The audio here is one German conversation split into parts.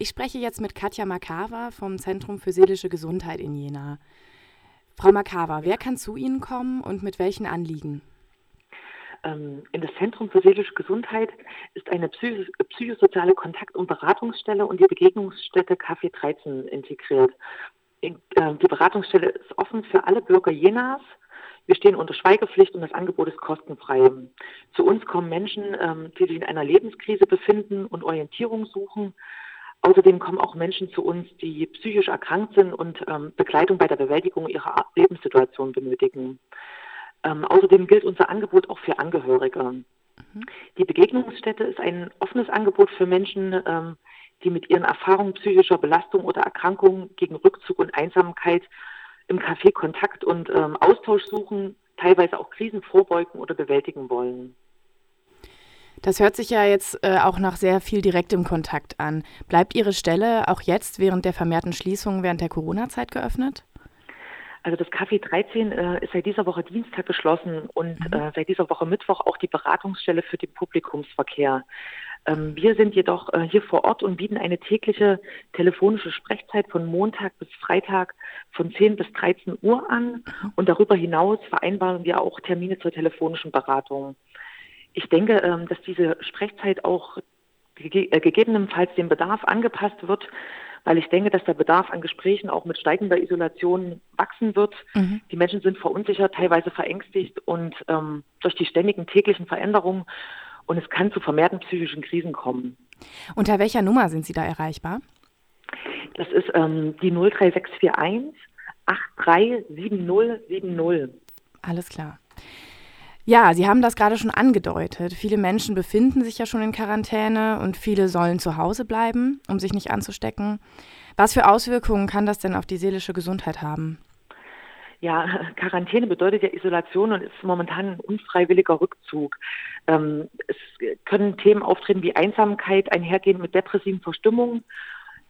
Ich spreche jetzt mit Katja Makawa vom Zentrum für seelische Gesundheit in Jena. Frau Makawa, wer kann zu Ihnen kommen und mit welchen Anliegen? Ähm, in das Zentrum für seelische Gesundheit ist eine psychosoziale Kontakt- und Beratungsstelle und die Begegnungsstätte Café 13 integriert. Äh, die Beratungsstelle ist offen für alle Bürger Jenas. Wir stehen unter Schweigepflicht und das Angebot ist kostenfrei. Zu uns kommen Menschen, ähm, die sich in einer Lebenskrise befinden und Orientierung suchen. Außerdem kommen auch Menschen zu uns, die psychisch erkrankt sind und ähm, Begleitung bei der Bewältigung ihrer Lebenssituation benötigen. Ähm, außerdem gilt unser Angebot auch für Angehörige. Mhm. Die Begegnungsstätte ist ein offenes Angebot für Menschen, ähm, die mit ihren Erfahrungen psychischer Belastung oder Erkrankung gegen Rückzug und Einsamkeit im Café Kontakt und ähm, Austausch suchen, teilweise auch Krisen vorbeugen oder bewältigen wollen. Das hört sich ja jetzt äh, auch nach sehr viel direktem Kontakt an. Bleibt Ihre Stelle auch jetzt während der vermehrten Schließungen während der Corona-Zeit geöffnet? Also das Café 13 äh, ist seit dieser Woche Dienstag geschlossen und mhm. äh, seit dieser Woche Mittwoch auch die Beratungsstelle für den Publikumsverkehr. Ähm, wir sind jedoch äh, hier vor Ort und bieten eine tägliche telefonische Sprechzeit von Montag bis Freitag von 10 bis 13 Uhr an mhm. und darüber hinaus vereinbaren wir auch Termine zur telefonischen Beratung. Ich denke, ähm, dass diese Sprechzeit auch äh, gegebenenfalls dem Bedarf angepasst wird, weil ich denke, dass der Bedarf an Gesprächen auch mit steigender Isolation wachsen wird. Mhm. Die Menschen sind verunsichert, teilweise verängstigt und ähm, durch die ständigen täglichen Veränderungen und es kann zu vermehrten psychischen Krisen kommen. Unter welcher Nummer sind Sie da erreichbar? Das ist ähm, die 03641 837070. Alles klar. Ja, Sie haben das gerade schon angedeutet. Viele Menschen befinden sich ja schon in Quarantäne und viele sollen zu Hause bleiben, um sich nicht anzustecken. Was für Auswirkungen kann das denn auf die seelische Gesundheit haben? Ja, Quarantäne bedeutet ja Isolation und ist momentan ein unfreiwilliger Rückzug. Ähm, es können Themen auftreten wie Einsamkeit, einhergehend mit depressiven Verstimmungen.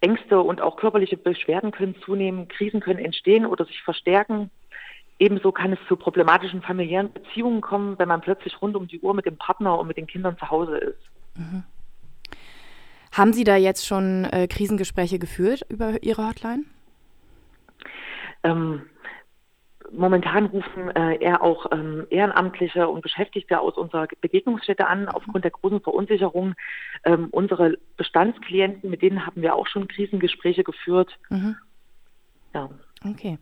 Ängste und auch körperliche Beschwerden können zunehmen, Krisen können entstehen oder sich verstärken. Ebenso kann es zu problematischen familiären Beziehungen kommen, wenn man plötzlich rund um die Uhr mit dem Partner und mit den Kindern zu Hause ist. Mhm. Haben Sie da jetzt schon äh, Krisengespräche geführt über Ihre Hotline? Ähm, momentan rufen äh, eher auch ähm, Ehrenamtliche und Beschäftigte aus unserer Begegnungsstätte an, aufgrund der großen Verunsicherung. Ähm, unsere Bestandsklienten, mit denen haben wir auch schon Krisengespräche geführt. Mhm. Ja. Okay.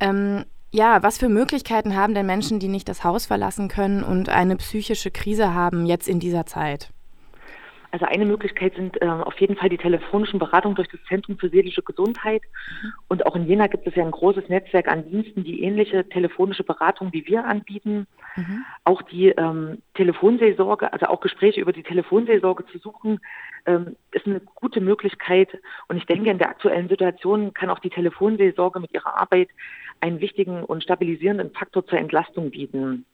Ähm, ja, was für Möglichkeiten haben denn Menschen, die nicht das Haus verlassen können und eine psychische Krise haben, jetzt in dieser Zeit? Also eine Möglichkeit sind äh, auf jeden Fall die telefonischen Beratungen durch das Zentrum für seelische Gesundheit. Mhm. Und auch in Jena gibt es ja ein großes Netzwerk an Diensten, die ähnliche telefonische Beratung wie wir anbieten. Mhm. Auch die ähm, Telefonseelsorge, also auch Gespräche über die Telefonseelsorge zu suchen, ähm, ist eine gute Möglichkeit. Und ich denke, in der aktuellen Situation kann auch die Telefonseelsorge mit ihrer Arbeit einen wichtigen und stabilisierenden Faktor zur Entlastung bieten.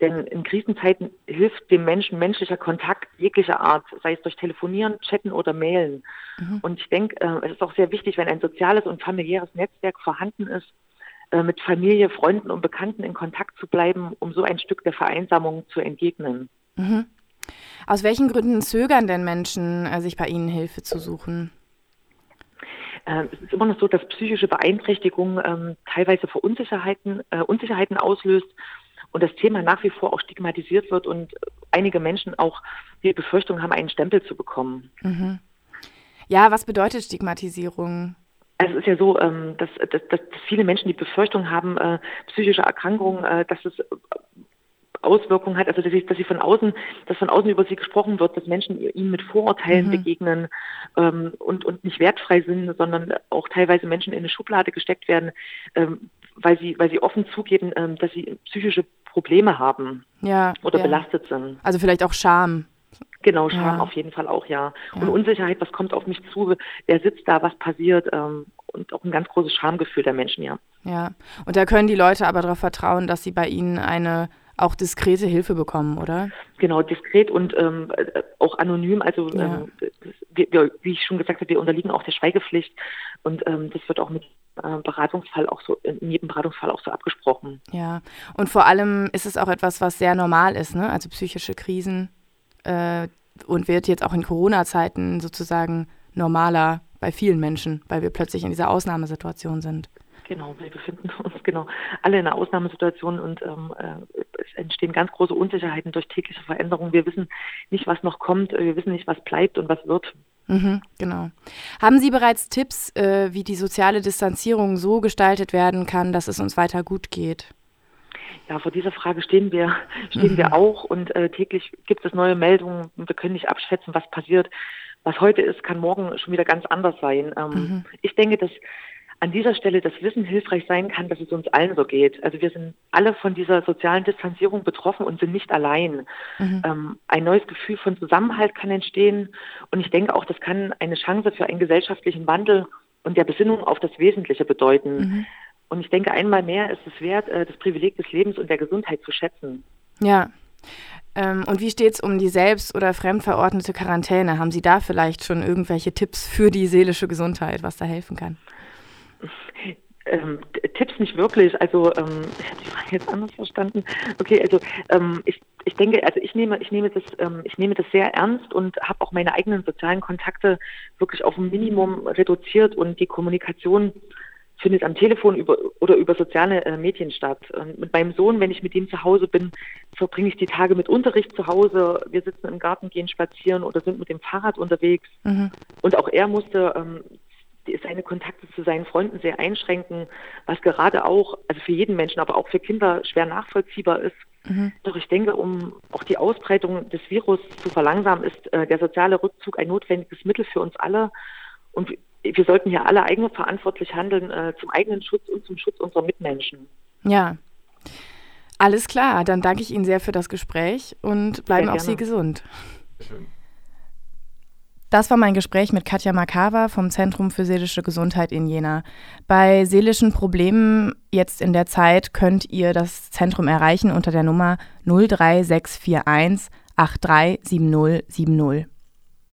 Denn in Krisenzeiten hilft dem Menschen menschlicher Kontakt jeglicher Art, sei es durch Telefonieren, Chatten oder Mailen. Mhm. Und ich denke, äh, es ist auch sehr wichtig, wenn ein soziales und familiäres Netzwerk vorhanden ist, äh, mit Familie, Freunden und Bekannten in Kontakt zu bleiben, um so ein Stück der Vereinsamung zu entgegnen. Mhm. Aus welchen Gründen zögern denn Menschen, äh, sich bei Ihnen Hilfe zu suchen? Äh, es ist immer noch so, dass psychische Beeinträchtigung ähm, teilweise Verunsicherheiten, äh, Unsicherheiten auslöst und das Thema nach wie vor auch stigmatisiert wird und einige Menschen auch die Befürchtung haben, einen Stempel zu bekommen. Mhm. Ja, was bedeutet Stigmatisierung? Also es ist ja so, ähm, dass, dass, dass viele Menschen die Befürchtung haben, äh, psychische Erkrankungen, äh, dass es Auswirkungen hat, also dass sie, dass sie von außen, dass von außen über sie gesprochen wird, dass Menschen ihnen mit Vorurteilen mhm. begegnen ähm, und, und nicht wertfrei sind, sondern auch teilweise Menschen in eine Schublade gesteckt werden, ähm, weil sie, weil sie offen zugeben, ähm, dass sie psychische Probleme haben ja, oder ja. belastet sind. Also vielleicht auch Scham. Genau, Scham ja. auf jeden Fall auch, ja. Und Unsicherheit, was kommt auf mich zu, wer sitzt da, was passiert ähm, und auch ein ganz großes Schamgefühl der Menschen, ja. Ja, und da können die Leute aber darauf vertrauen, dass sie bei ihnen eine auch diskrete Hilfe bekommen, oder? Genau, diskret und ähm, auch anonym. Also ja. ähm, wir, wie ich schon gesagt habe, wir unterliegen auch der Schweigepflicht und ähm, das wird auch mit äh, Beratungsfall auch so, in jedem Beratungsfall auch so abgesprochen. Ja, und vor allem ist es auch etwas, was sehr normal ist, ne? Also psychische Krisen äh, und wird jetzt auch in Corona-Zeiten sozusagen normaler bei vielen Menschen, weil wir plötzlich in dieser Ausnahmesituation sind. Genau, wir befinden uns genau alle in einer Ausnahmesituation und ähm, äh, es entstehen ganz große Unsicherheiten durch tägliche Veränderungen. Wir wissen nicht, was noch kommt, wir wissen nicht, was bleibt und was wird. Mhm, genau. Haben Sie bereits Tipps, äh, wie die soziale Distanzierung so gestaltet werden kann, dass es uns weiter gut geht? Ja, vor dieser Frage stehen wir, stehen mhm. wir auch und äh, täglich gibt es neue Meldungen. Wir können nicht abschätzen, was passiert. Was heute ist, kann morgen schon wieder ganz anders sein. Ähm, mhm. Ich denke, dass an dieser Stelle das Wissen hilfreich sein kann, dass es uns allen so geht. Also wir sind alle von dieser sozialen Distanzierung betroffen und sind nicht allein. Mhm. Ähm, ein neues Gefühl von Zusammenhalt kann entstehen und ich denke auch, das kann eine Chance für einen gesellschaftlichen Wandel und der Besinnung auf das Wesentliche bedeuten. Mhm. Und ich denke, einmal mehr ist es wert, äh, das Privileg des Lebens und der Gesundheit zu schätzen. Ja. Ähm, und wie steht es um die selbst- oder fremdverordnete Quarantäne? Haben Sie da vielleicht schon irgendwelche Tipps für die seelische Gesundheit, was da helfen kann? Ähm, Tipps nicht wirklich. Also ähm, ich habe die Frage jetzt anders verstanden. Okay, also ähm, ich, ich denke, also ich nehme, ich nehme das, ähm, ich nehme das sehr ernst und habe auch meine eigenen sozialen Kontakte wirklich auf ein Minimum reduziert und die Kommunikation findet am Telefon über, oder über soziale äh, Medien statt. Und mit meinem Sohn, wenn ich mit ihm zu Hause bin, verbringe ich die Tage mit Unterricht zu Hause. Wir sitzen im Garten, gehen spazieren oder sind mit dem Fahrrad unterwegs. Mhm. Und auch er musste ähm, seine Kontakte zu seinen Freunden sehr einschränken, was gerade auch, also für jeden Menschen, aber auch für Kinder schwer nachvollziehbar ist. Mhm. Doch ich denke, um auch die Ausbreitung des Virus zu verlangsamen, ist äh, der soziale Rückzug ein notwendiges Mittel für uns alle. Und wir sollten hier alle eigenverantwortlich handeln äh, zum eigenen Schutz und zum Schutz unserer Mitmenschen. Ja. Alles klar, dann danke ich Ihnen sehr für das Gespräch und bleiben auch Sie gesund. Schön. Das war mein Gespräch mit Katja Makawa vom Zentrum für seelische Gesundheit in Jena. Bei seelischen Problemen jetzt in der Zeit könnt ihr das Zentrum erreichen unter der Nummer 03641 837070.